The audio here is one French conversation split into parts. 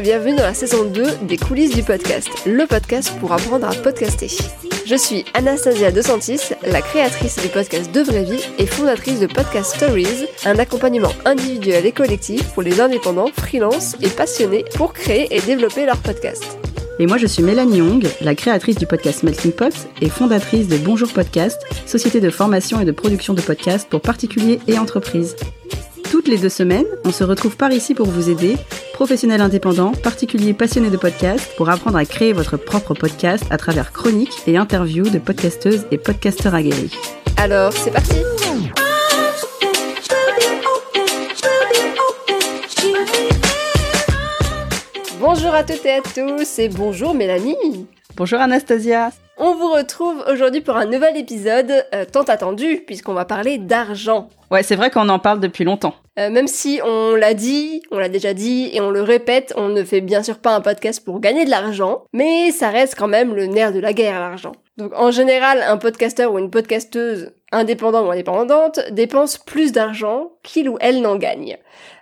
bienvenue dans la saison 2 des coulisses du podcast, le podcast pour apprendre à podcaster. Je suis Anastasia DeSantis, la créatrice du podcast De Vraie Vie et fondatrice de Podcast Stories, un accompagnement individuel et collectif pour les indépendants, freelance et passionnés pour créer et développer leur podcast. Et moi, je suis Mélanie Young, la créatrice du podcast Melting Pot et fondatrice de Bonjour Podcast, société de formation et de production de podcasts pour particuliers et entreprises. Toutes les deux semaines, on se retrouve par ici pour vous aider, professionnels indépendants, particuliers passionnés de podcasts, pour apprendre à créer votre propre podcast à travers chroniques et interviews de podcasteuses et podcasteurs aguerris. Alors, c'est parti Bonjour à toutes et à tous et bonjour Mélanie Bonjour Anastasia On vous retrouve aujourd'hui pour un nouvel épisode euh, tant attendu puisqu'on va parler d'argent. Ouais, c'est vrai qu'on en parle depuis longtemps. Euh, même si on l'a dit, on l'a déjà dit et on le répète, on ne fait bien sûr pas un podcast pour gagner de l'argent, mais ça reste quand même le nerf de la guerre l'argent. Donc en général, un podcasteur ou une podcasteuse indépendant ou indépendante dépense plus d'argent qu'il ou elle n'en gagne.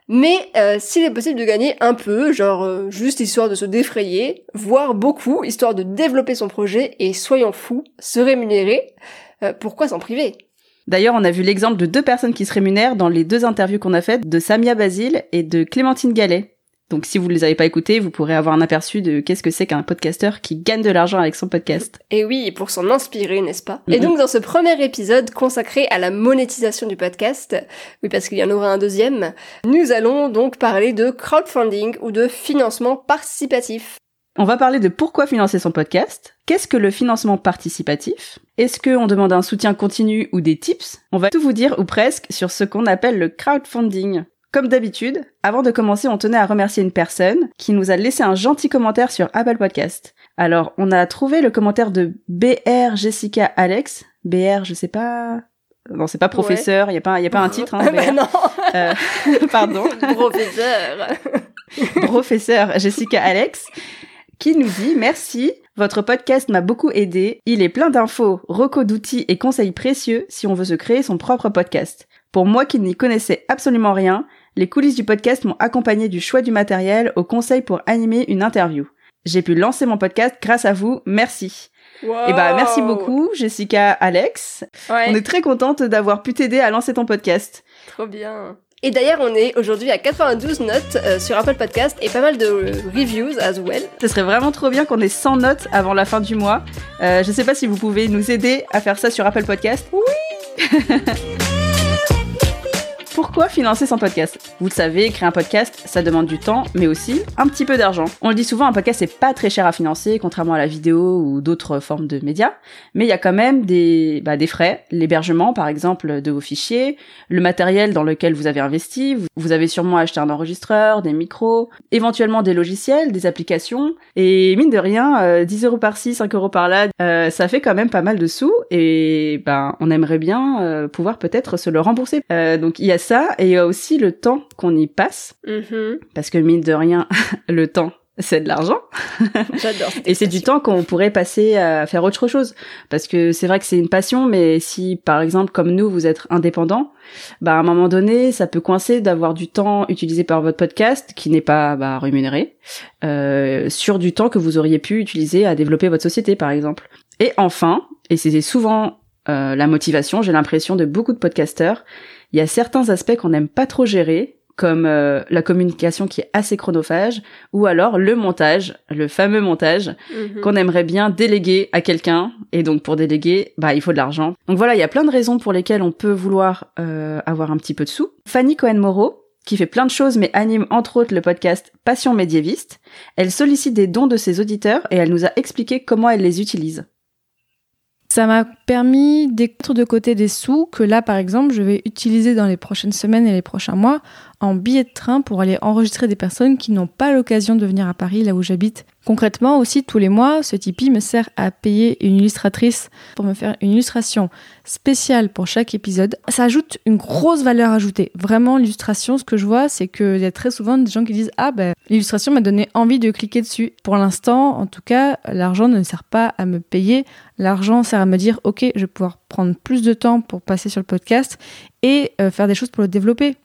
Mais euh, s'il est possible de gagner un peu, genre euh, juste histoire de se défrayer, voire beaucoup, histoire de développer son projet et soyons fous, se rémunérer, euh, pourquoi s'en priver? D'ailleurs, on a vu l'exemple de deux personnes qui se rémunèrent dans les deux interviews qu'on a faites de Samia Basile et de Clémentine Gallet. Donc si vous ne les avez pas écoutées, vous pourrez avoir un aperçu de qu'est-ce que c'est qu'un podcasteur qui gagne de l'argent avec son podcast. Et oui, pour s'en inspirer, n'est-ce pas? Et donc dans ce premier épisode consacré à la monétisation du podcast, oui parce qu'il y en aura un deuxième, nous allons donc parler de crowdfunding ou de financement participatif. On va parler de pourquoi financer son podcast, qu'est-ce que le financement participatif, est-ce qu'on demande un soutien continu ou des tips? On va tout vous dire ou presque sur ce qu'on appelle le crowdfunding. Comme d'habitude, avant de commencer, on tenait à remercier une personne qui nous a laissé un gentil commentaire sur Apple Podcast. Alors, on a trouvé le commentaire de BR Jessica Alex. BR, je sais pas. Non, c'est pas professeur, il y a pas y a pas un titre hein, bah non. Euh, pardon. Professeur. Professeur Jessica Alex qui nous dit merci, votre podcast m'a beaucoup aidé, il est plein d'infos, recos d'outils et conseils précieux si on veut se créer son propre podcast. Pour moi qui n'y connaissais absolument rien, les coulisses du podcast m'ont accompagné du choix du matériel au conseil pour animer une interview. J'ai pu lancer mon podcast grâce à vous, merci. Et eh bah merci beaucoup Jessica, Alex. Ouais. On est très contente d'avoir pu t'aider à lancer ton podcast. Trop bien. Et d'ailleurs, on est aujourd'hui à 92 notes euh, sur Apple Podcast et pas mal de euh, reviews as well. Ce serait vraiment trop bien qu'on ait 100 notes avant la fin du mois. Euh, je sais pas si vous pouvez nous aider à faire ça sur Apple Podcast. Oui Pourquoi financer son podcast? Vous le savez, créer un podcast, ça demande du temps, mais aussi un petit peu d'argent. On le dit souvent, un podcast c'est pas très cher à financer, contrairement à la vidéo ou d'autres formes de médias, mais il y a quand même des, bah, des frais, l'hébergement par exemple de vos fichiers, le matériel dans lequel vous avez investi, vous avez sûrement acheté un enregistreur, des micros, éventuellement des logiciels, des applications, et mine de rien, euh, 10 euros par-ci, 5 euros par-là, euh, ça fait quand même pas mal de sous, et ben on aimerait bien euh, pouvoir peut-être se le rembourser. Euh, donc il y a ça, et il y a aussi le temps qu'on y passe, Mhm. parce que mine de rien, le temps, c'est de l'argent. J'adore. Et c'est du temps qu'on pourrait passer à faire autre chose. Parce que c'est vrai que c'est une passion, mais si, par exemple, comme nous, vous êtes indépendant, bah, à un moment donné, ça peut coincer d'avoir du temps utilisé par votre podcast, qui n'est pas bah, rémunéré, euh, sur du temps que vous auriez pu utiliser à développer votre société, par exemple. Et enfin, et c'est souvent euh, la motivation, j'ai l'impression de beaucoup de podcasteurs, il y a certains aspects qu'on n'aime pas trop gérer, comme euh, la communication qui est assez chronophage, ou alors le montage, le fameux montage, Mhm. qu'on aimerait bien déléguer à quelqu'un. Et donc pour déléguer, bah il faut de l'argent. Donc voilà, il y a plein de raisons pour lesquelles on peut vouloir euh, avoir un petit peu de sous. Fanny Cohen-Moreau, qui fait plein de choses mais anime entre autres le podcast Passion médiéviste, elle sollicite des dons de ses auditeurs et elle nous a expliqué comment elle les utilise. Ça m'a permis d'écrire de côté des sous que là, par exemple, je vais utiliser dans les prochaines semaines et les prochains mois en billets de train pour aller enregistrer des personnes qui n'ont pas l'occasion de venir à Paris, là où j'habite. Concrètement aussi, tous les mois, ce Tipeee me sert à payer une illustratrice pour me faire une illustration spéciale pour chaque épisode. Ça ajoute une grosse valeur ajoutée. Vraiment, l'illustration, ce que je vois, c'est qu'il y a très souvent des gens qui disent Ah ben, l'illustration m'a donné envie de cliquer dessus. Pour l'instant, en tout cas, l'argent ne sert pas à me payer. L'argent sert à me dire Ok, je vais pouvoir prendre plus de temps pour passer sur le podcast et euh, faire des choses pour le développer.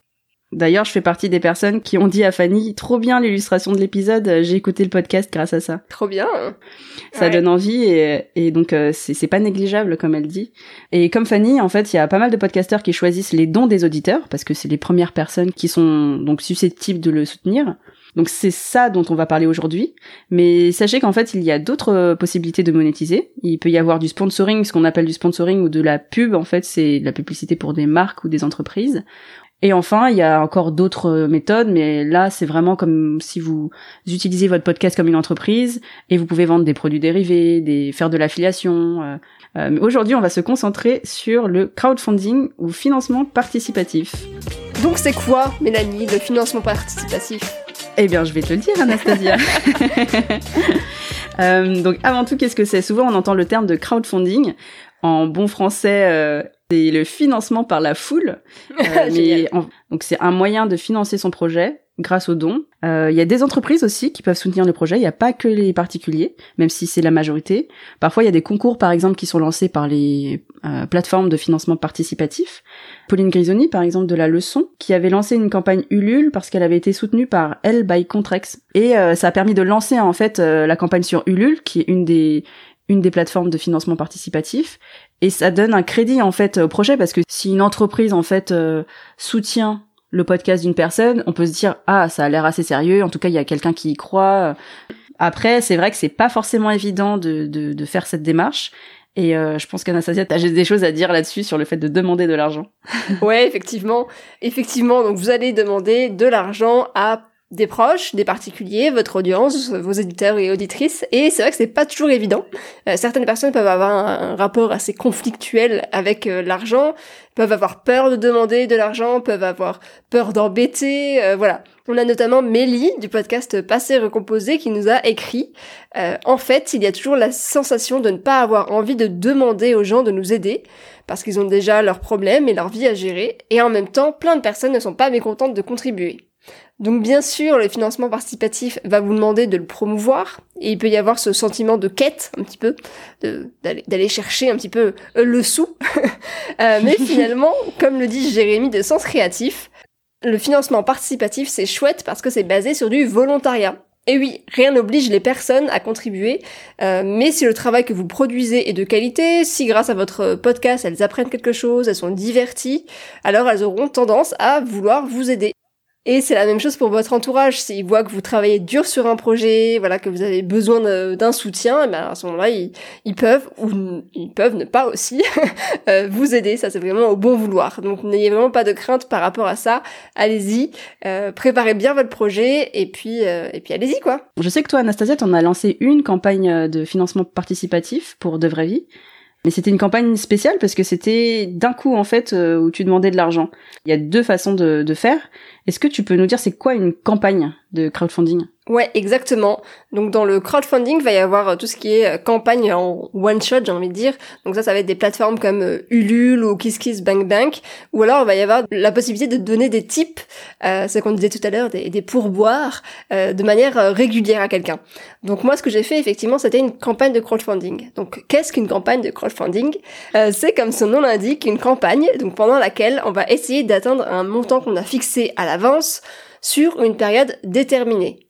D'ailleurs, je fais partie des personnes qui ont dit à Fanny, trop bien l'illustration de l'épisode, j'ai écouté le podcast grâce à ça. Trop bien. Ça Ouais. donne envie et, et donc euh, c'est c'est pas négligeable comme elle dit. Et comme Fanny, en fait, il y a pas mal de podcasteurs qui choisissent les dons des auditeurs parce que c'est les premières personnes qui sont donc susceptibles de le soutenir. Donc c'est ça dont on va parler aujourd'hui. Mais sachez qu'en fait, il y a d'autres euh, possibilités de monétiser. Il peut y avoir du sponsoring, ce qu'on appelle du sponsoring ou de la pub. En fait, c'est de la publicité pour des marques ou des entreprises. Et enfin, il y a encore d'autres euh, méthodes, mais là, c'est vraiment comme si vous utilisez votre podcast comme une entreprise et vous pouvez vendre des produits dérivés, des faire de l'affiliation. euh, euh, mais aujourd'hui, on va se concentrer sur le crowdfunding ou financement participatif. Donc c'est quoi, Mélanie, le financement participatif? Eh bien, je vais te le dire, Anastasia. Euh, donc, avant tout, qu'est-ce que c'est? Souvent, on entend le terme de crowdfunding. En bon français, euh, c'est le financement par la foule. Euh, mais Génial. en- donc, c'est un moyen de financer son projet grâce aux dons. Euh, Il y a des entreprises aussi qui peuvent soutenir le projet. Il n'y a pas que les particuliers, même si c'est la majorité. Parfois, il y a des concours, par exemple, qui sont lancés par les euh, plateformes de financement participatif. Pauline Grisoni, par exemple, de La Leçon, qui avait lancé une campagne Ulule parce qu'elle avait été soutenue par Elle by Contrex. Et euh, ça a permis de lancer, en fait, euh, la campagne sur Ulule, qui est une des une des plateformes de financement participatif et ça donne un crédit en fait au projet parce que si une entreprise en fait euh, soutient le podcast d'une personne, on peut se dire ah ça a l'air assez sérieux, en tout cas il y a quelqu'un qui y croit. Après c'est vrai que c'est pas forcément évident de, de, de faire cette démarche et euh, je pense qu'Anastasia t'as des choses à dire là-dessus sur le fait de demander de l'argent. Ouais, effectivement. Effectivement, donc vous allez demander de l'argent à des proches, des particuliers, votre audience, vos éditeurs et auditrices, et c'est vrai que c'est pas toujours évident. Euh, certaines personnes peuvent avoir un, rapport assez conflictuel avec euh, l'argent, peuvent avoir peur de demander de l'argent, peuvent avoir peur d'embêter, euh, voilà. On a notamment Mélie du podcast Passé Recomposé qui nous a écrit euh, En fait, il y a toujours la sensation de ne pas avoir envie de demander aux gens de nous aider, parce qu'ils ont déjà leurs problèmes et leur vie à gérer, et en même temps, plein de personnes ne sont pas mécontentes de contribuer. Donc bien sûr, le financement participatif va vous demander de le promouvoir, et il peut y avoir ce sentiment de quête, un petit peu, d'aller chercher un petit peu euh, le sou. Euh, mais finalement, comme le dit Jérémy de Sens Créatif, le financement participatif, c'est chouette parce que c'est basé sur du volontariat. Et oui, rien n'oblige les personnes à contribuer, euh, mais si le travail que vous produisez est de qualité, si grâce à votre podcast elles apprennent quelque chose, elles sont diverties, alors elles auront tendance à vouloir vous aider. Et c'est la même chose pour votre entourage. S'ils voient que vous travaillez dur sur un projet, voilà, que vous avez besoin d'un soutien, et ben à ce moment-là, ils, peuvent ou ils peuvent ne pas aussi euh, vous aider. Ça, c'est vraiment au bon vouloir. Donc, n'ayez vraiment pas de crainte par rapport à ça. Allez-y, euh, préparez bien votre projet et puis euh, et puis allez-y quoi. Je sais que toi Anastasia t'en as lancé une campagne de financement participatif pour De Vraie Vie. Mais c'était une campagne spéciale parce que c'était d'un coup en fait euh, où tu demandais de l'argent. Il y a deux façons de, de faire. Est-ce que tu peux nous dire c'est quoi une campagne de crowdfunding? Ouais, exactement. Donc dans le crowdfunding, il va y avoir euh, tout ce qui est euh, campagne en one shot, j'ai envie de dire. Donc ça, ça va être des plateformes comme euh, Ulule ou KissKissBankBank, ou alors il va y avoir la possibilité de donner des tips, ce qu'on disait tout à l'heure, des, pourboires, de manière régulière à quelqu'un. Donc moi, ce que j'ai fait effectivement, c'était une campagne de crowdfunding. Donc qu'est-ce qu'une campagne de crowdfunding? C'est comme son nom l'indique, une campagne, donc pendant laquelle on va essayer d'atteindre un montant qu'on a fixé à l'avance sur une période déterminée.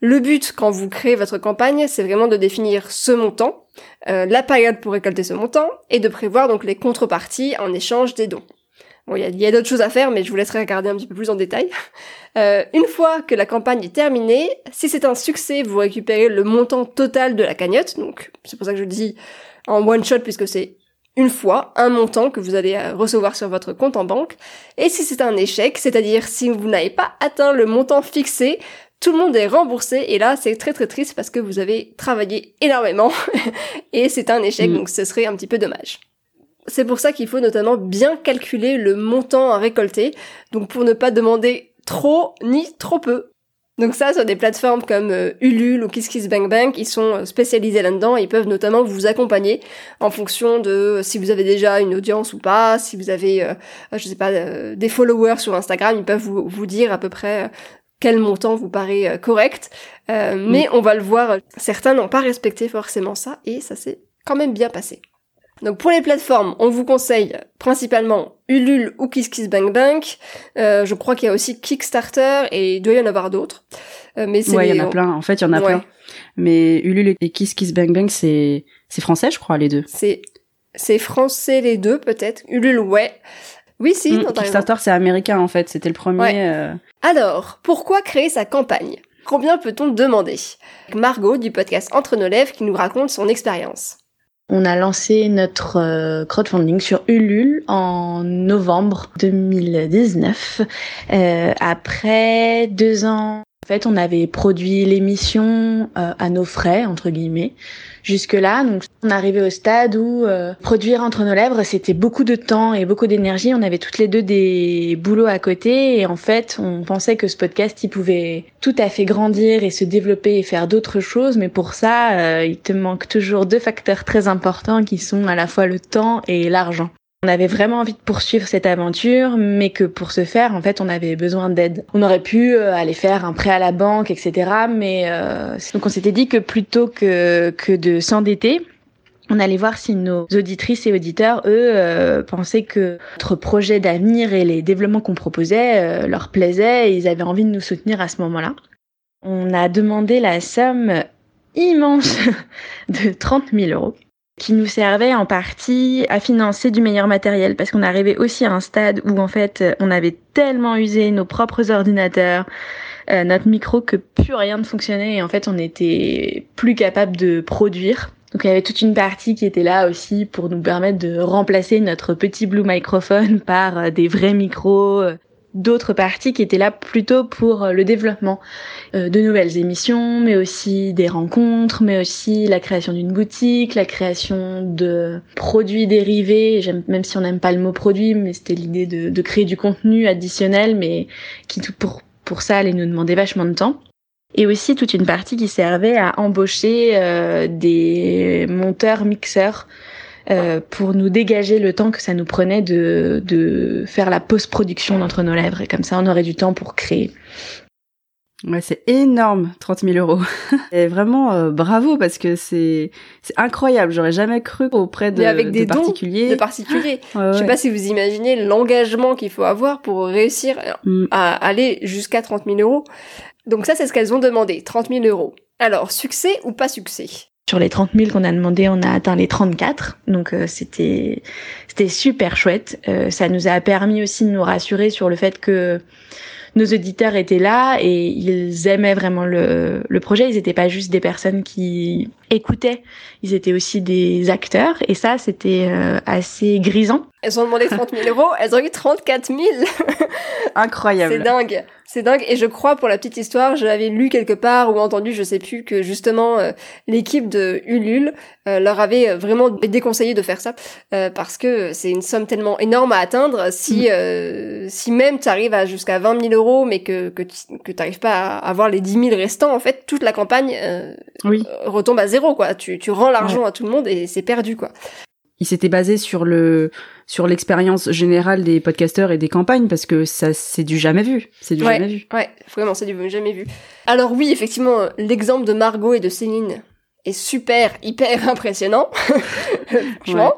Le but, quand vous créez votre campagne, c'est vraiment de définir ce montant, euh, la période pour récolter ce montant, et de prévoir donc les contreparties en échange des dons. Bon, il y a, d'autres choses à faire, mais je vous laisserai regarder un petit peu plus en détail. Euh, une fois que la campagne est terminée, si c'est un succès, vous récupérez le montant total de la cagnotte. Donc, c'est pour ça que je dis en one shot, puisque c'est une fois un montant que vous allez euh, recevoir sur votre compte en banque. Et si c'est un échec, c'est-à-dire si vous n'avez pas atteint le montant fixé, tout le monde est remboursé et là c'est très très triste parce que vous avez travaillé énormément et c'est un échec Mm. donc ce serait un petit peu dommage. C'est pour ça qu'il faut notamment bien calculer le montant à récolter, donc pour ne pas demander trop ni trop peu. Donc ça, sur des plateformes comme euh, Ulule ou KissKissBankBank, ils sont euh, spécialisés là-dedans. Ils peuvent notamment vous accompagner en fonction de euh, si vous avez déjà une audience ou pas, si vous avez, euh, je sais pas, euh, des followers sur Instagram, ils peuvent vous, vous dire à peu près quel montant vous paraît euh, correct. Euh, Mais on va le voir, certains n'ont pas respecté forcément ça et ça s'est quand même bien passé. Donc pour les plateformes, on vous conseille principalement Ulule ou KissKissBankBank. Euh, je crois qu'il y a aussi Kickstarter et il doit y en avoir d'autres. Euh, mais c'est ouais, il y en a plein. En fait, il y en a plein. Mais Ulule et KissKissBankBank, c'est c'est français, je crois, les deux. C'est c'est français les deux peut-être. Ulule, ouais. Oui, si. Mmh, Kickstarter, c'est américain en fait. C'était le premier. Euh. Alors, pourquoi créer sa campagne? Combien peut-on demander? Margot du podcast Entre nos lèvres qui nous raconte son expérience. On a lancé notre euh, crowdfunding sur Ulule en novembre 2019. Euh, après deux ans, en fait, on avait produit l'émission euh, à nos frais, entre guillemets jusque-là. Donc on arrivait au stade où euh, produire entre nos lèvres, c'était beaucoup de temps et beaucoup d'énergie. On avait toutes les deux des boulots à côté et en fait, on pensait que ce podcast, il pouvait tout à fait grandir et se développer et faire d'autres choses. Mais pour ça, euh, il te manque toujours deux facteurs très importants qui sont à la fois le temps et l'argent. On avait vraiment envie de poursuivre cette aventure, mais que pour ce faire, en fait, on avait besoin d'aide. On aurait pu euh, aller faire un prêt à la banque, etc. Mais euh, donc on s'était dit que plutôt que, que de s'endetter, on allait voir si nos auditrices et auditeurs, eux, euh, pensaient que notre projet d'avenir et les développements qu'on proposait leur plaisaient et ils avaient envie de nous soutenir à ce moment-là. On a demandé la somme immense de 30 000 euros qui nous servait en partie à financer du meilleur matériel parce qu'on arrivait aussi à un stade où en fait on avait tellement usé nos propres ordinateurs, euh, notre micro que plus rien ne fonctionnait et en fait on était plus capable de produire. Donc il y avait toute une partie qui était là aussi pour nous permettre de remplacer notre petit Blue microphone par euh, des vrais micros euh, d'autres parties qui étaient là plutôt pour euh, le développement euh, de nouvelles émissions, mais aussi des rencontres, mais aussi la création d'une boutique, la création de produits dérivés, même si on n'aime pas le mot produit, mais c'était l'idée de, de, créer du contenu additionnel, mais qui pour, pour ça allait nous demander vachement de temps. Et aussi toute une partie qui servait à embaucher euh, des monteurs mixeurs euh, pour nous dégager le temps que ça nous prenait de, de faire la post-production d'entre nos lèvres. Et comme ça, on aurait du temps pour créer. Ouais, c'est énorme, 30 000 euros. et vraiment, euh, bravo, parce que c'est c'est incroyable. J'aurais jamais cru auprès de, avec des particuliers. de particuliers. Je sais pas si vous imaginez l'engagement qu'il faut avoir pour réussir mm. à aller jusqu'à 30 000 euros. Donc ça, c'est ce qu'elles ont demandé, 30 000 euros. Alors, succès ou pas succès? Sur les 30 000 qu'on a demandé, on a atteint les 34. Donc euh, c'était c'était super chouette. Euh, ça nous a permis aussi de nous rassurer sur le fait que nos auditeurs étaient là et ils aimaient vraiment le, le projet. Ils n'étaient pas juste des personnes qui écoutaient, ils étaient aussi des acteurs. Et ça, c'était euh, assez grisant. Elles ont demandé 30 000 euros, elles ont eu 34 000. Incroyable. C'est dingue. C'est dingue. Et je crois, pour la petite histoire, je l'avais lu quelque part ou entendu, je sais plus, que justement, euh, l'équipe de Ulule euh, leur avait vraiment déconseillé de faire ça. Euh, parce que c'est une somme tellement énorme à atteindre. Si, mm. si même tu arrives à jusqu'à 20 000 euros, mais que, que tu n'arrives pas à avoir les 10 000 restants, en fait, toute la campagne oui. retombe à zéro, quoi. Tu, tu rends l'argent à tout le monde et c'est perdu, quoi il s'était basé sur le sur l'expérience générale des podcasteurs et des campagnes parce que ça c'est du jamais vu, c'est du jamais vu. Ouais, vraiment c'est du jamais vu. Alors oui, effectivement, l'exemple de Margot et de Céline est super hyper impressionnant, franchement.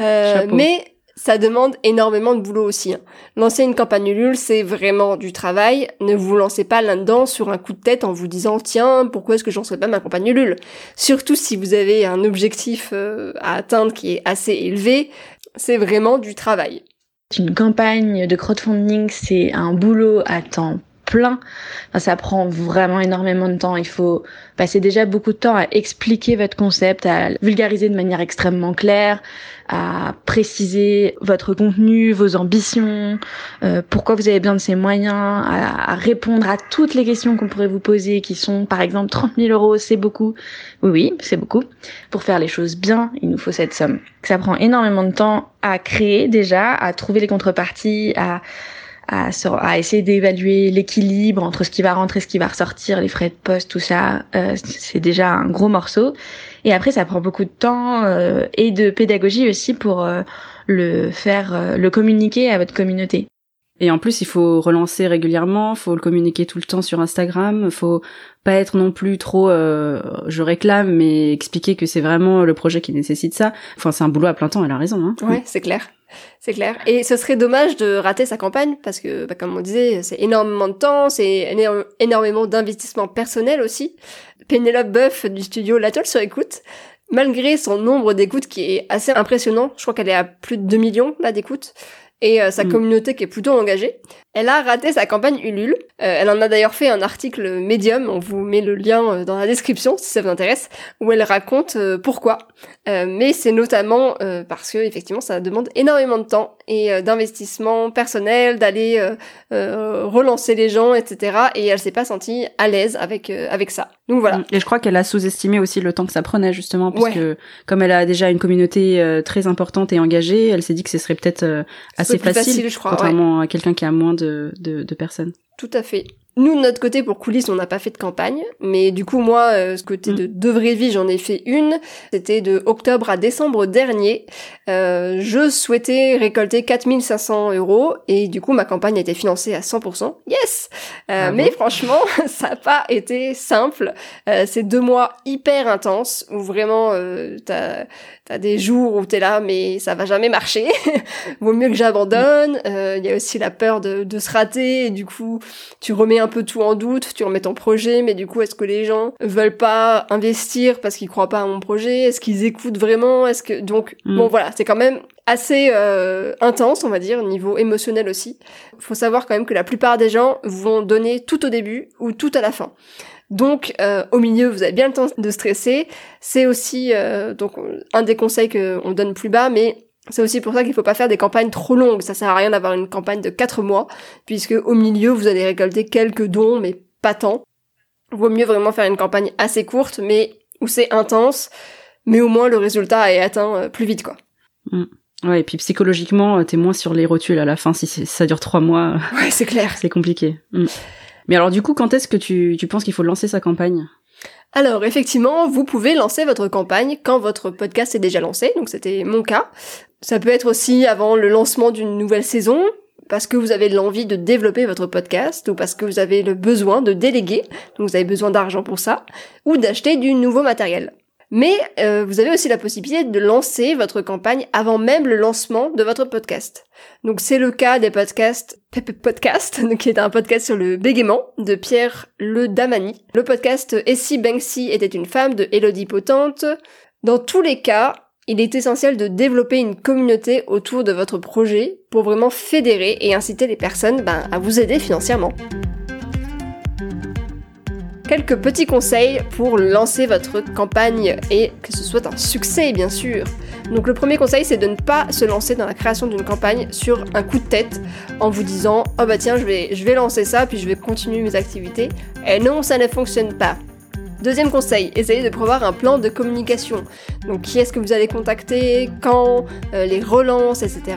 Euh, mais ça demande énormément de boulot aussi. Hein. Lancer une campagne Ulule, c'est vraiment du travail. Ne vous lancez pas là-dedans sur un coup de tête en vous disant tiens, pourquoi est-ce que j'en serais pas ma campagne Ulule Surtout si vous avez un objectif euh, à atteindre qui est assez élevé, c'est vraiment du travail. Une campagne de crowdfunding, c'est un boulot à temps plein. ça prend vraiment énormément de temps. Il faut passer déjà beaucoup de temps à expliquer votre concept, à vulgariser de manière extrêmement claire, à préciser votre contenu, vos ambitions, euh, pourquoi vous avez besoin de ces moyens, à, répondre à toutes les questions qu'on pourrait vous poser, qui sont par exemple 30 000 euros, c'est beaucoup. Oui, oui, c'est beaucoup. Pour faire les choses bien, il nous faut cette somme. Ça prend énormément de temps à créer déjà, à trouver les contreparties, à à, à essayer d'évaluer l'équilibre entre ce qui va rentrer, ce qui va ressortir, les frais de poste, tout ça, euh, c'est déjà un gros morceau. Et après, ça prend beaucoup de temps euh, et de pédagogie aussi pour euh, le faire, le communiquer à votre communauté. Et en plus, il faut relancer régulièrement, faut le communiquer tout le temps sur Instagram, faut pas être non plus trop euh, je réclame mais expliquer que c'est vraiment le projet qui nécessite ça. Enfin, c'est un boulot à plein temps, elle a raison hein. Ouais, c'est clair. C'est clair. Et ce serait dommage de rater sa campagne parce que, bah, comme on disait, c'est énormément de temps, c'est éno- énormément d'investissement personnel aussi. Pénélope Boeuf du studio L'Atoll sur écoute, malgré son nombre d'écoutes qui est assez impressionnant, je crois qu'elle est à plus de 2 millions là d'écoutes, et euh, sa Mm. communauté qui est plutôt engagée, elle a raté sa campagne Ulule. Euh, elle en a d'ailleurs fait un article Medium, on vous met le lien euh, dans la description si ça vous intéresse, où elle raconte pourquoi. Mais c'est notamment parce que effectivement ça demande énormément de temps et euh, d'investissement personnel, d'aller euh, euh, relancer les gens, etc. Et elle s'est pas sentie à l'aise avec euh, avec ça. Donc voilà. Et je crois qu'elle a sous-estimé aussi le temps que ça prenait justement, parce Ouais. que comme elle a déjà une communauté euh, très importante et engagée, elle s'est dit que ce serait peut-être euh, assez facile, facile, je crois, ouais. contrairement à quelqu'un qui a moins de, de, de personnes. Tout à fait. Nous, de notre côté, pour coulisses, on n'a pas fait de campagne. Mais du coup, moi, euh, ce côté Mm. de de vraie vie, j'en ai fait une. C'était de octobre à décembre dernier. Euh, je souhaitais récolter 4500 euros. Et du coup, ma campagne a été financée à 100%. Yes Euh, Bravo. Mais franchement, ça n'a pas été simple. Euh, c'est deux mois hyper intenses où vraiment, euh, t'as as des jours où t'es là, mais ça va jamais marcher. Vaut mieux que j'abandonne. Euh, Il y a aussi la peur de, de se rater. Et du coup, tu remets un peu tout en doute, tu remets ton projet, mais du coup, est-ce que les gens veulent pas investir parce qu'ils croient pas à mon projet? Est-ce qu'ils écoutent vraiment? Est-ce que donc Mm. bon voilà, c'est quand même assez euh, intense, on va dire, niveau émotionnel aussi. Faut savoir quand même que la plupart des gens vont donner tout au début ou tout à la fin. Donc euh, au milieu, vous avez bien le temps de stresser. C'est aussi euh, donc un des conseils qu'on donne plus bas, mais c'est aussi pour ça qu'il faut pas faire des campagnes trop longues. Ça sert à rien d'avoir une campagne de 4 mois, puisque au milieu, vous allez récolter quelques dons, mais pas tant. Vaut mieux vraiment faire une campagne assez courte, mais où c'est intense, mais au moins le résultat est atteint euh, plus vite, quoi. Ouais, et puis psychologiquement, euh, t'es moins sur les rotules à la fin. Si ça dure trois mois, Ouais, c'est clair. c'est compliqué. Mm. Mais alors du coup, quand est-ce que tu, tu penses qu'il faut lancer sa campagne? Alors effectivement, vous pouvez lancer votre campagne quand votre podcast est déjà lancé, donc c'était mon cas. Ça peut être aussi avant le lancement d'une nouvelle saison, parce que vous avez l'envie de développer votre podcast, ou parce que vous avez le besoin de déléguer, donc vous avez besoin d'argent pour ça, ou d'acheter du nouveau matériel. Mais euh, vous avez aussi la possibilité de lancer votre campagne avant même le lancement de votre podcast. Donc c'est le cas des podcasts Podcast, qui est un podcast sur le bégaiement de Pierre Le Damani. Le podcast Et si Banksy était une femme de Elodie Potente. Dans tous les cas, il est essentiel de développer une communauté autour de votre projet pour vraiment fédérer et inciter les personnes ben, à vous aider financièrement. Quelques petits conseils pour lancer votre campagne et que ce soit un succès bien sûr. Donc le premier conseil c'est de ne pas se lancer dans la création d'une campagne sur un coup de tête en vous disant oh bah tiens je vais, je vais lancer ça puis je vais continuer mes activités. Et non ça ne fonctionne pas. Deuxième conseil, essayez de prévoir un plan de communication. Donc qui est-ce que vous allez contacter, quand, euh, les relances, etc.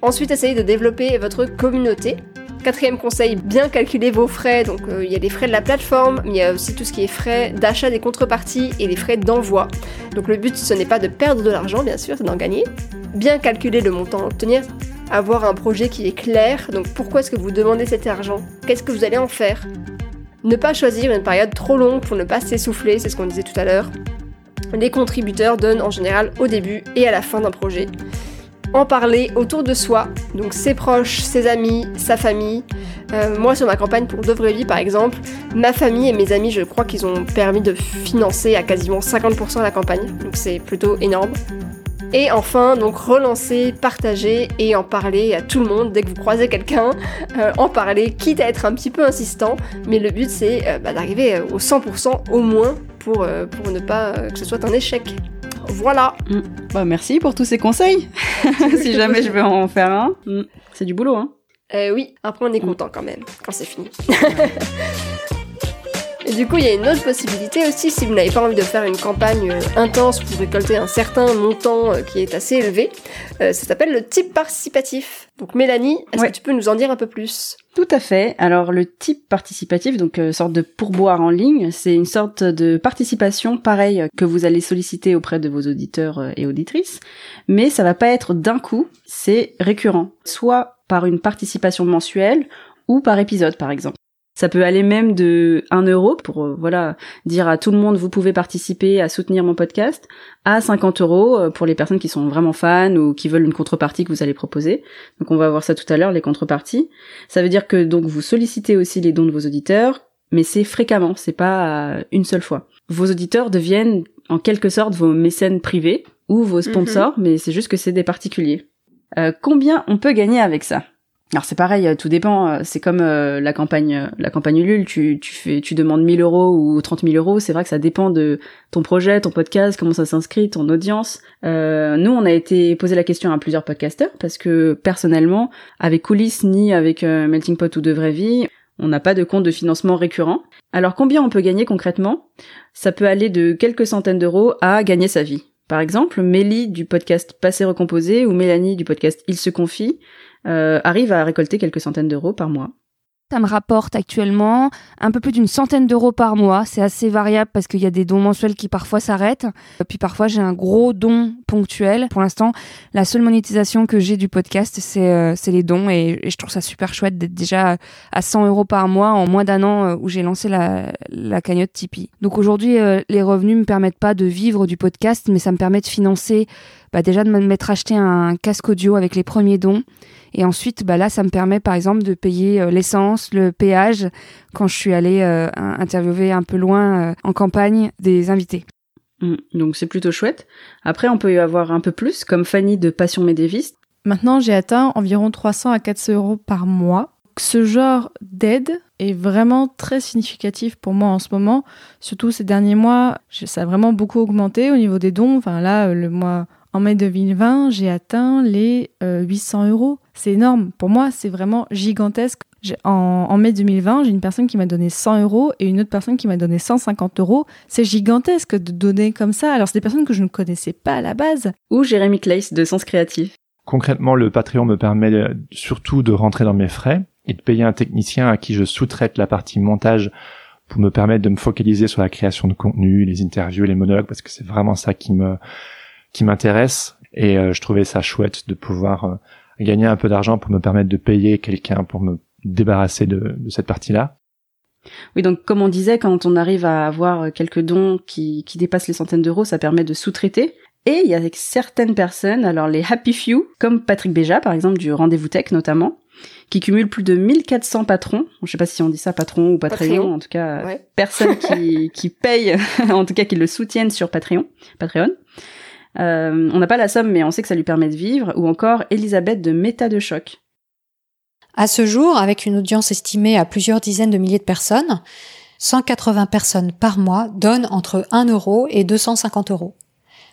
Ensuite, essayez de développer votre communauté. Quatrième conseil, bien calculer vos frais. Donc euh, il y a les frais de la plateforme, mais il y a aussi tout ce qui est frais d'achat des contreparties et les frais d'envoi. Donc le but ce n'est pas de perdre de l'argent bien sûr, c'est d'en gagner. Bien calculer le montant à obtenir, avoir un projet qui est clair. Donc pourquoi est-ce que vous demandez cet argent? Qu'est-ce que vous allez en faire? Ne pas choisir une période trop longue pour ne pas s'essouffler, c'est ce qu'on disait tout à l'heure. Les contributeurs donnent en général au début et à la fin d'un projet en parler autour de soi, donc ses proches, ses amis, sa famille. Euh, moi, sur ma campagne pour De Vraie Vie, par exemple, ma famille et mes amis, je crois qu'ils ont permis de financer à quasiment 50% la campagne, donc c'est plutôt énorme. Et enfin, donc relancer, partager et en parler à tout le monde dès que vous croisez quelqu'un, euh, en parler, quitte à être un petit peu insistant, mais le but c'est euh, bah, d'arriver au 100% au moins pour, euh, pour ne pas euh, que ce soit un échec. Voilà. Bah merci pour tous ces conseils. si jamais je veux en faire un, Mm. c'est du boulot hein. Euh, oui, après on est content quand même quand c'est fini. Et du coup, il y a une autre possibilité aussi, si vous n'avez pas envie de faire une campagne euh, intense pour récolter un certain montant euh, qui est assez élevé, euh, ça s'appelle le type participatif. Donc Mélanie, est-ce Ouais. que tu peux nous en dire un peu plus? Tout à fait. Alors le type participatif, donc euh, sorte de pourboire en ligne, c'est une sorte de participation pareille que vous allez solliciter auprès de vos auditeurs et auditrices, mais ça va pas être d'un coup, c'est récurrent, soit par une participation mensuelle ou par épisode par exemple. Ça peut aller même de 1 euro pour euh, voilà dire à tout le monde vous pouvez participer à soutenir mon podcast à 50 euros euh, pour les personnes qui sont vraiment fans ou qui veulent une contrepartie que vous allez proposer. Donc on va voir ça tout à l'heure les contreparties. Ça veut dire que donc vous sollicitez aussi les dons de vos auditeurs, mais c'est fréquemment, c'est pas euh, une seule fois. Vos auditeurs deviennent en quelque sorte vos mécènes privés ou vos sponsors, mais c'est juste que c'est des particuliers. Euh, combien on peut gagner avec ça? Alors c'est pareil, euh, tout dépend. euh, C'est comme euh, la campagne, la campagne Ulule. Tu, fais, tu demandes 1000 euros ou 30 000 euros. C'est vrai que ça dépend de ton projet, ton podcast, comment ça s'inscrit, ton audience. Euh, nous, on a été posé la question à plusieurs podcasteurs parce que personnellement, avec Coulisses ni avec Melting Pot ou De Vraie Vie, on n'a pas de compte de financement récurrent. Alors combien on peut gagner concrètement? Ça peut aller de quelques centaines d'euros à gagner sa vie. Par exemple, Mélie du podcast Passé Recomposé ou Mélanie du podcast Il se confie euh, arrive à récolter quelques centaines d'euros par mois. Ça me rapporte actuellement un peu plus d'une centaine d'euros par mois. C'est assez variable parce qu'il y a des dons mensuels qui parfois s'arrêtent. Puis parfois j'ai un gros don ponctuel. Pour l'instant, la seule monétisation que j'ai du podcast, c'est euh, les dons et, je trouve ça super chouette d'être déjà à 100 euros par mois en moins d'un an euh, où j'ai lancé la, la cagnotte Tipeee. Donc aujourd'hui, euh, les revenus me permettent pas de vivre du podcast, mais ça me permet de financer bah, déjà de me mettre acheter un casque audio avec les premiers dons. Et ensuite, bah là, ça me permet par exemple de payer euh, l'essence, le péage quand je suis allée euh, in- interviewer un peu loin euh, en campagne des invités. Mm, Donc c'est plutôt chouette. Après, on peut y avoir un peu plus, comme Fanny de Passion Médéviste. Maintenant, j'ai atteint environ 300 à 400 euros par mois. Ce genre d'aide est vraiment très significatif pour moi en ce moment. Surtout ces derniers mois, ça a vraiment beaucoup augmenté au niveau des dons. Enfin là, le mois en mai 2020, j'ai atteint les euh, 800 euros. C'est énorme. Pour moi, c'est vraiment gigantesque. En, en mai 2020, j'ai une personne qui m'a donné 100 euros et une autre personne qui m'a donné 150 euros. C'est gigantesque de donner comme ça. Alors, c'est des personnes que je ne connaissais pas à la base. Ou Jérémy Claes de Sens Créatif. Concrètement, le Patreon me permet surtout de rentrer dans mes frais et de payer un technicien à qui je sous-traite la partie montage pour me permettre de me focaliser sur la création de contenu, les interviews, les monologues, parce que c'est vraiment ça qui me qui m'intéresse. Et euh, je trouvais ça chouette de pouvoir euh, gagner un peu d'argent pour me permettre de payer quelqu'un pour me débarrasser de, de cette partie-là. Oui, donc comme on disait, quand on arrive à avoir quelques dons qui, qui dépassent les centaines d'euros, ça permet de sous-traiter. Et il y a avec certaines personnes, alors les happy few, comme Patrick Béja par exemple du Rendez-vous Tech notamment, qui cumulent plus de 1400 patrons. Je sais pas si on dit ça patron ou Patreon, Patreon. en tout cas Ouais. personnes qui, qui payent, en tout cas qui le soutiennent sur Patreon. Patreon. Euh, on n'a pas la somme, mais on sait que ça lui permet de vivre. Ou encore Elisabeth de Méta de Choc. À ce jour, avec une audience estimée à plusieurs dizaines de milliers de personnes, 180 personnes par mois donnent entre 1 euro et 250 euros,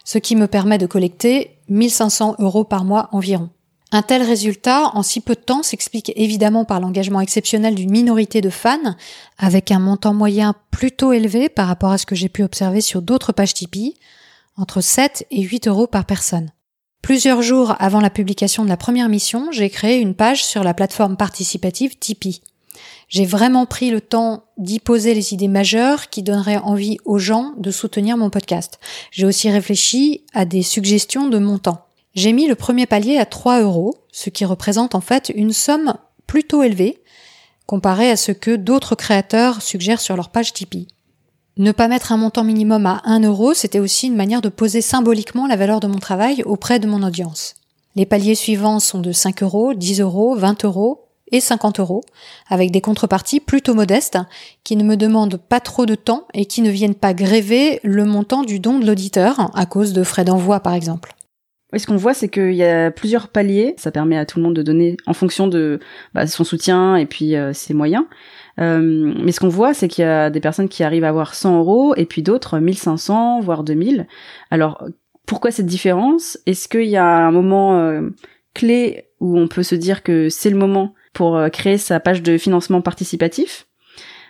ce qui me permet de collecter 1500 euros par mois environ. Un tel résultat en si peu de temps s'explique évidemment par l'engagement exceptionnel d'une minorité de fans, avec un montant moyen plutôt élevé par rapport à ce que j'ai pu observer sur d'autres pages Tipeee, entre 7 et 8 euros par personne. Plusieurs jours avant la publication de la première mission, j'ai créé une page sur la plateforme participative Tipeee. J'ai vraiment pris le temps d'y poser les idées majeures qui donneraient envie aux gens de soutenir mon podcast. J'ai aussi réfléchi à des suggestions de montants. J'ai mis le premier palier à 3 euros, ce qui représente en fait une somme plutôt élevée comparée à ce que d'autres créateurs suggèrent sur leur page Tipeee. Ne pas mettre un montant minimum à 1 euro, c'était aussi une manière de poser symboliquement la valeur de mon travail auprès de mon audience. Les paliers suivants sont de 5 euros, 10 euros, 20 euros et 50 euros, avec des contreparties plutôt modestes, qui ne me demandent pas trop de temps et qui ne viennent pas gréver le montant du don de l'auditeur, à cause de frais d'envoi par exemple. Oui, ce qu'on voit, c'est qu'il y a plusieurs paliers. Ça permet à tout le monde de donner en fonction de bah, son soutien et puis euh, ses moyens. Euh, mais ce qu'on voit, c'est qu'il y a des personnes qui arrivent à avoir 100 euros et puis d'autres 1500, voire 2000. Alors, pourquoi cette différence? Est-ce qu'il y a un moment euh, clé où on peut se dire que c'est le moment pour euh, créer sa page de financement participatif?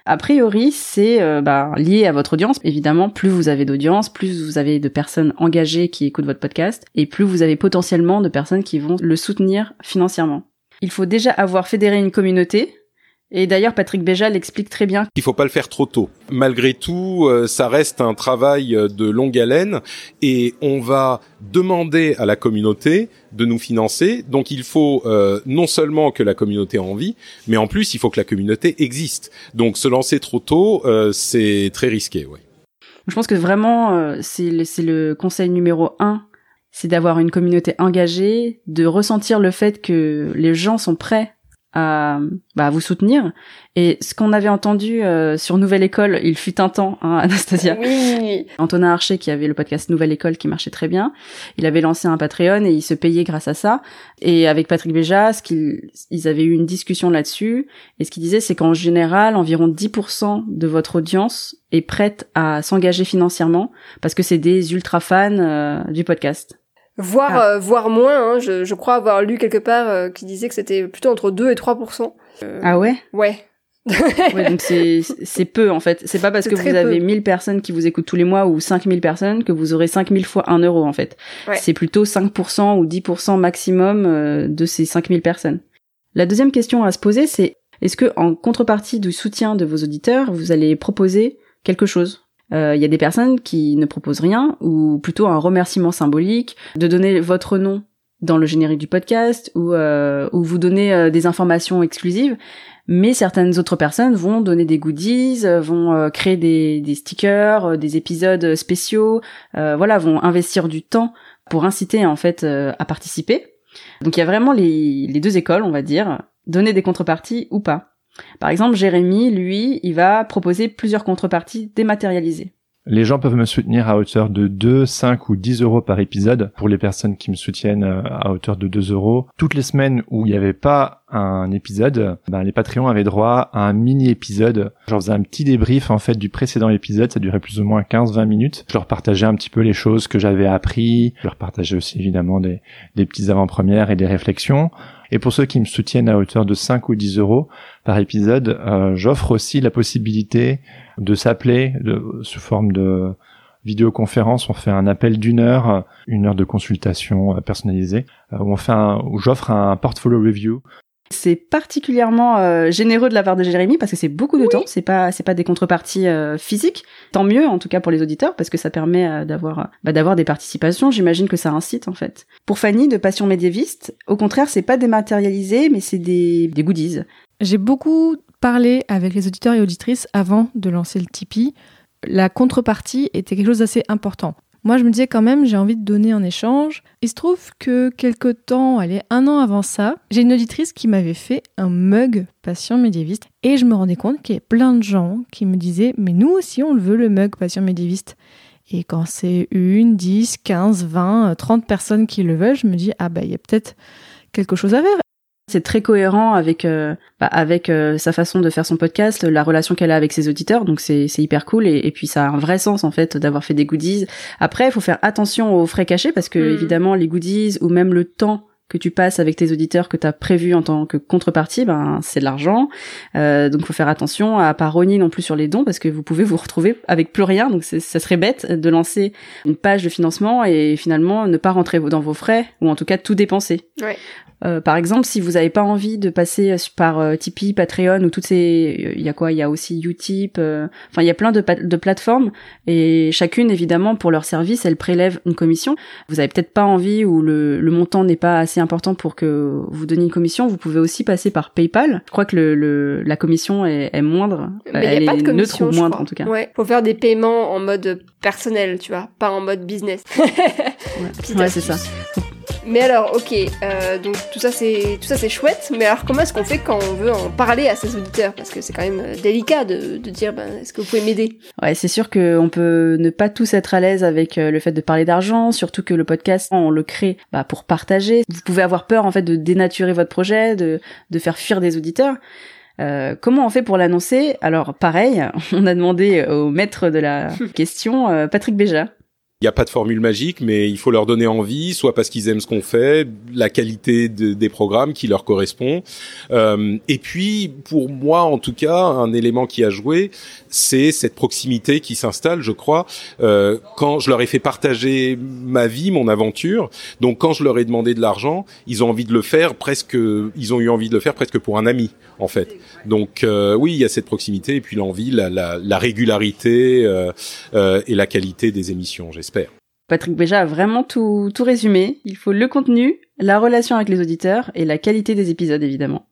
A priori, c'est euh, bah, lié à votre audience. Évidemment, plus vous avez d'audience, plus vous avez de personnes engagées qui écoutent votre podcast, et plus vous avez potentiellement de personnes qui vont le soutenir financièrement. Il faut déjà avoir fédéré une communauté, et d'ailleurs, Patrick Béja l'explique très bien. Il faut pas le faire trop tôt. Malgré tout, euh, ça reste un travail euh, de longue haleine et on va demander à la communauté de nous financer. Donc il faut euh, non seulement que la communauté ait envie, mais en plus il faut que la communauté existe. Donc se lancer trop tôt, c'est très risqué. Ouais. Je pense que vraiment, c'est le, le conseil numéro un c'est d'avoir une communauté engagée, de ressentir le fait que les gens sont prêts à, bah, vous soutenir. Et ce qu'on avait entendu euh, sur Nouvelle École, il fut un temps, hein, Anastasia. Oui. Antonin Archer, qui avait le podcast Nouvelle École, qui marchait très bien, il avait lancé un Patreon et il se payait grâce à ça. Et avec Patrick Béja, ce qu'ils ils avaient eu une discussion là-dessus. Et ce qu'il disait, c'est qu'en général, environ 10% de votre audience est prête à s'engager financièrement parce que c'est des ultra fans euh, du podcast. Voire, Ah. euh, voire moins, hein. je, je crois avoir lu quelque part euh, qui disait que c'était plutôt entre 2 et 3%. Euh, Ah ouais? Ouais. Ouais, donc c'est c'est peu en fait. C'est pas parce que vous avez peu. 1000 personnes qui vous écoutent tous les mois ou 5000 personnes que vous aurez 5000 fois 1 euro en fait. Ouais. C'est plutôt 5% ou 10% maximum euh, de ces 5000 personnes. La deuxième question à se poser c'est est-ce que en contrepartie du soutien de vos auditeurs, vous allez proposer quelque chose? Euh, Il y a des personnes qui ne proposent rien ou plutôt un remerciement symbolique, de donner votre nom dans le générique du podcast ou, euh, ou vous donner euh, des informations exclusives mais certaines autres personnes vont donner des goodies, euh, vont euh, créer des, stickers, euh, des épisodes spéciaux, euh, voilà, vont investir du temps pour inciter en fait euh, à participer. Donc il y a vraiment les deux écoles, on va dire, donner des contreparties ou pas. Par exemple, Jérémy, lui, il va proposer plusieurs contreparties dématérialisées. Les gens peuvent me soutenir à hauteur de 2, 5 ou 10 euros par épisode. Pour les personnes qui me soutiennent euh, à hauteur de 2 euros. Toutes les semaines où il n'y avait pas un épisode, ben, les Patreons avaient droit à un mini-épisode. Je leur faisais un petit débrief en fait du précédent épisode. Ça durait plus ou moins 15-20 minutes. Je leur partageais un petit peu les choses que j'avais appris. Je leur partageais aussi évidemment des, des petites avant-premières et des réflexions. Et pour ceux qui me soutiennent à hauteur de 5 ou 10 euros par épisode, euh, j'offre aussi la possibilité de s'appeler de, sous forme de vidéoconférence. On fait un appel d'une heure, euh, une heure de consultation euh, personnalisée, euh, où on fait un, où j'offre un portfolio review. C'est particulièrement euh, généreux de la part de Jérémy parce que c'est beaucoup de temps. C'est pas c'est pas des contreparties euh, physiques. Tant mieux en tout cas pour les auditeurs parce que ça permet euh, d'avoir bah, d'avoir des participations. J'imagine que ça incite en fait. Pour Fanny de Passion médiéviste, au contraire c'est pas dématérialisé mais c'est des des goodies. J'ai beaucoup parlé avec les auditeurs et auditrices avant de lancer le Tipeee. La contrepartie était quelque chose d'assez important. Moi, je me disais quand même, j'ai envie de donner en échange. Il se trouve que quelque temps, allez, un an avant ça, j'ai une auditrice qui m'avait fait un mug Passion médiéviste. Et je me rendais compte qu'il y avait plein de gens qui me disaient, mais nous aussi, on le veut, le mug Passion médiéviste. Et quand c'est une, 10, 15, 20, 30 personnes qui le veulent, je me dis, ah bah, il y a peut-être quelque chose à faire. C'est très cohérent avec euh, bah, avec euh, sa façon de faire son podcast, la relation qu'elle a avec ses auditeurs. Donc c'est c'est hyper cool et, et puis ça a un vrai sens en fait d'avoir fait des goodies. Après, il faut faire attention aux frais cachés parce que Mm. évidemment les goodies ou même le temps que tu passes avec tes auditeurs que tu as prévu en tant que contrepartie, ben c'est de l'argent. Euh, donc faut faire attention à pas rogner non plus sur les dons parce que vous pouvez vous retrouver avec plus rien. Donc ça serait bête de lancer une page de financement et finalement ne pas rentrer dans vos frais ou en tout cas tout dépenser. Ouais. Euh, par exemple, si vous n'avez pas envie de passer euh, par euh, Tipeee, Patreon ou toutes ces, il y a quoi? Il y a aussi Utip. euh, Enfin, il y a plein de, de plateformes et chacune, évidemment, pour leur service, elle prélève une commission. Vous avez peut-être pas envie ou le, le montant n'est pas assez important pour que vous donniez une commission. Vous pouvez aussi passer par PayPal. Je crois que le, le- la commission est, est moindre. Mais il elle n'y a pas est de commission, neutre ou moindre en tout cas. Ouais, faut faire des paiements en mode personnel, tu vois, pas en mode business. Petite Ouais, c'est ça. Mais alors, ok, euh, donc tout ça c'est tout ça c'est chouette, mais alors comment est-ce qu'on fait quand on veut en parler à ses auditeurs? Parce que c'est quand même euh, délicat de, de dire, ben, est-ce que vous pouvez m'aider? Ouais, c'est sûr qu'on peut ne pas tous être à l'aise avec euh, le fait de parler d'argent, surtout que le podcast, on le crée bah, pour partager. Vous pouvez avoir peur en fait de dénaturer votre projet, de, de faire fuir des auditeurs. Euh, comment on fait pour l'annoncer? Alors pareil, on a demandé au maître de la question, euh, Patrick Béja. Il n'y a pas de formule magique, mais il faut leur donner envie, soit parce qu'ils aiment ce qu'on fait, la qualité de, des programmes qui leur correspond. Euh, et puis, pour moi, en tout cas, un élément qui a joué, c'est cette proximité qui s'installe, je crois, euh, quand je leur ai fait partager ma vie, mon aventure. Donc, quand je leur ai demandé de l'argent, ils ont envie de le faire presque, ils ont eu envie de le faire presque pour un ami, en fait. Donc, euh, oui, il y a cette proximité et puis l'envie, la, la, la régularité euh, euh, et la qualité des émissions. Patrick Béja a vraiment tout, tout résumé. Il faut le contenu, la relation avec les auditeurs et la qualité des épisodes, évidemment.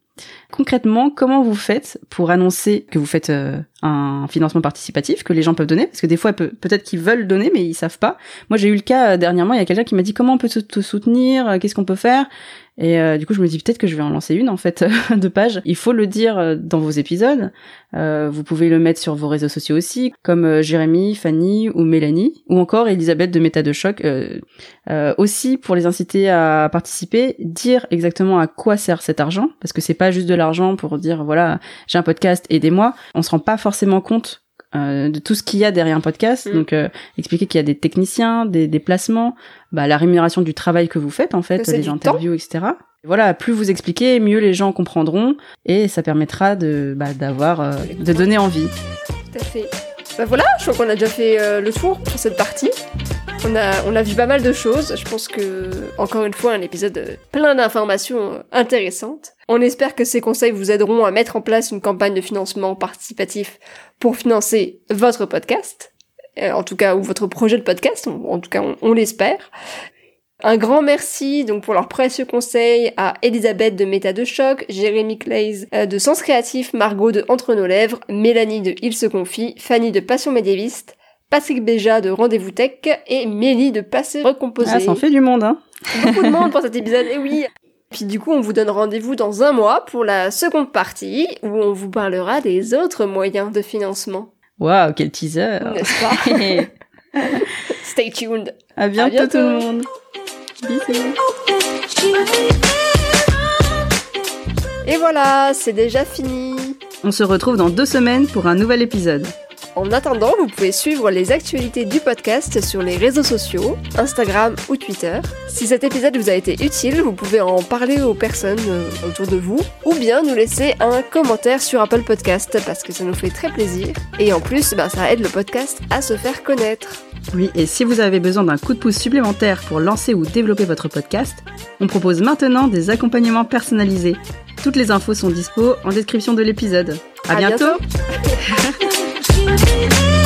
Concrètement, comment vous faites pour annoncer que vous faites euh, un financement participatif que les gens peuvent donner? Parce que des fois, peut- peut-être qu'ils veulent donner, mais ils savent pas. Moi, j'ai eu le cas euh, dernièrement, il y a quelqu'un qui m'a dit comment on peut te, te soutenir, euh, qu'est-ce qu'on peut faire? Et euh, du coup, je me dis peut-être que je vais en lancer une en fait de page. Il faut le dire euh, dans vos épisodes. Euh, vous pouvez le mettre sur vos réseaux sociaux aussi, comme euh, Jérémy, Fanny ou Mélanie, ou encore Elisabeth de Méta de Choc. Euh, aussi pour les inciter à participer, dire exactement à quoi sert cet argent, parce que c'est pas juste de l'argent pour dire voilà j'ai un podcast, aidez-moi. On se rend pas forcément compte euh, de tout ce qu'il y a derrière un podcast. Mm. Donc euh, expliquer qu'il y a des techniciens, des déplacements, bah, la rémunération du travail que vous faites en fait, les interviews, etc. Voilà, plus vous expliquez, mieux les gens comprendront et ça permettra de bah, d'avoir euh, de donner envie. Tout à fait. Bah voilà, je crois qu'on a déjà fait euh, le tour pour cette partie. On a, on a vu pas mal de choses. Je pense que, encore une fois, un épisode euh, plein d'informations euh, intéressantes. On espère que ces conseils vous aideront à mettre en place une campagne de financement participatif pour financer votre podcast. Euh, en tout cas, ou votre projet de podcast. En tout cas, on, l'espère. Un grand merci donc pour leurs précieux conseils à Elisabeth de Méta de Choc, Jérémy Clays de Sens Créatif, Margot de Entre nos Lèvres, Mélanie de Il se confie, Fanny de Passion médiéviste, Patrick Béja de Rendez-vous Tech et Mélie de Passé Recomposé. Ah, ça en fait du monde, hein. Beaucoup de monde pour cet épisode, et oui Puis du coup, on vous donne rendez-vous dans un mois pour la seconde partie où on vous parlera des autres moyens de financement. Waouh, quel teaser. N'est-ce pas Stay tuned à bientôt, bientôt. tout le monde. Bisous. Et voilà, c'est déjà fini On se retrouve dans deux semaines pour un nouvel épisode. En attendant, vous pouvez suivre les actualités du podcast sur les réseaux sociaux, Instagram ou Twitter. Si cet épisode vous a été utile, vous pouvez en parler aux personnes euh, autour de vous, ou bien nous laisser un commentaire sur Apple Podcast parce que ça nous fait très plaisir. Et en plus, ben, ça aide le podcast à se faire connaître. Oui, et si vous avez besoin d'un coup de pouce supplémentaire pour lancer ou développer votre podcast, on propose maintenant des accompagnements personnalisés. Toutes les infos sont dispo en description de l'épisode. À, À bientôt. bientôt. you, baby.